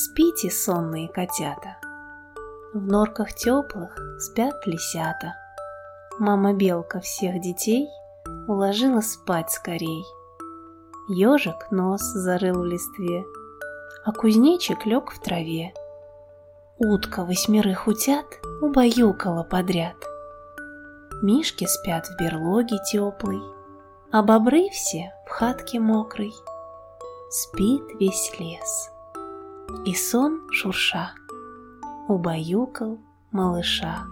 Спите, сонные котята. В норках теплых спят лисята. Мама белка всех детей уложила спать скорей. Ежик нос зарыл в листве, а кузнечик лег в траве. Утка восьмерых утят убаюкала подряд. Мишки спят в берлоге теплой, а бобры все в хатке мокрой. Спит весь лес, и сон шурша убаюкал малыша.